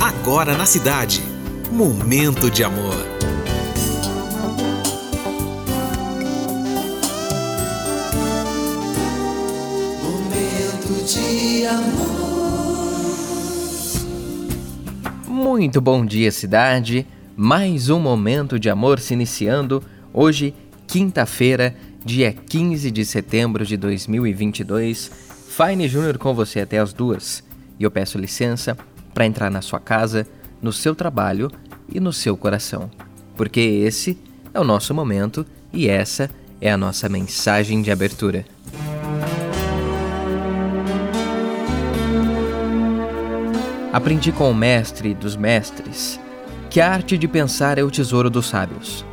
Agora na cidade. Momento de amor. Momento de amor. Muito bom dia, cidade. Mais um momento de amor se iniciando hoje, quinta-feira, dia 15 de setembro de 2022. Fine Júnior com você até as duas. E eu peço licença para entrar na sua casa, no seu trabalho e no seu coração. Porque esse é o nosso momento e essa é a nossa mensagem de abertura. Aprendi com o mestre dos mestres que a arte de pensar é o tesouro dos sábios.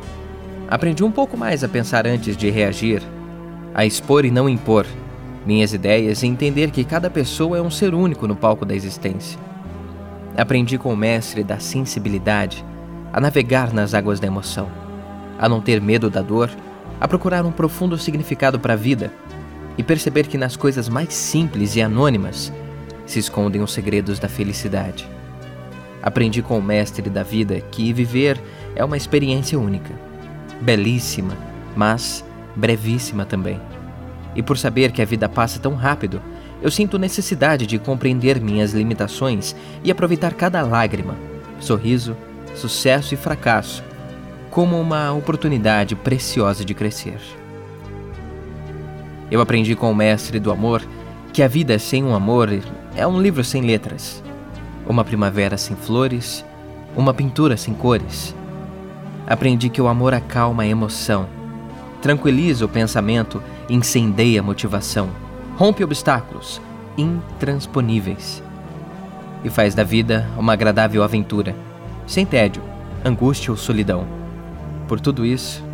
Aprendi um pouco mais a pensar antes de reagir, a expor e não impor minhas ideias e entender que cada pessoa é um ser único no palco da existência. Aprendi com o mestre da sensibilidade a navegar nas águas da emoção, a não ter medo da dor, a procurar um profundo significado para a vida e perceber que nas coisas mais simples e anônimas se escondem os segredos da felicidade. Aprendi com o mestre da vida que viver é uma experiência única, belíssima, mas brevíssima também. E por saber que a vida passa tão rápido, eu sinto necessidade de compreender minhas limitações e aproveitar cada lágrima, sorriso, sucesso e fracasso como uma oportunidade preciosa de crescer. Eu aprendi com o mestre do amor que a vida sem um amor é um livro sem letras, uma primavera sem flores, uma pintura sem cores. Aprendi que o amor acalma a emoção, tranquiliza o pensamento e incendeia a motivação rompe obstáculos intransponíveis e faz da vida uma agradável aventura, sem tédio, angústia ou solidão. Por tudo isso,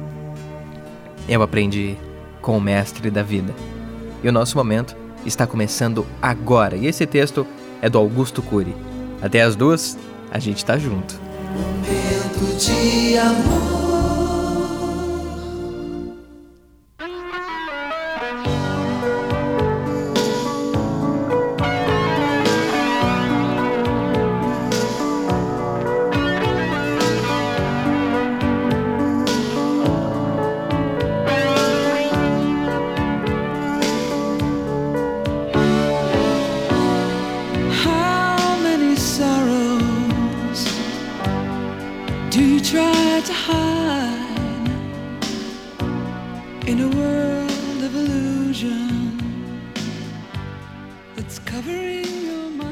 eu aprendi com o mestre da vida. E o nosso momento está começando agora. E esse texto é do Augusto Cury. Até as duas, a gente está junto. Momento de amor. Do you try to hide in a world of illusion that's covering your mind?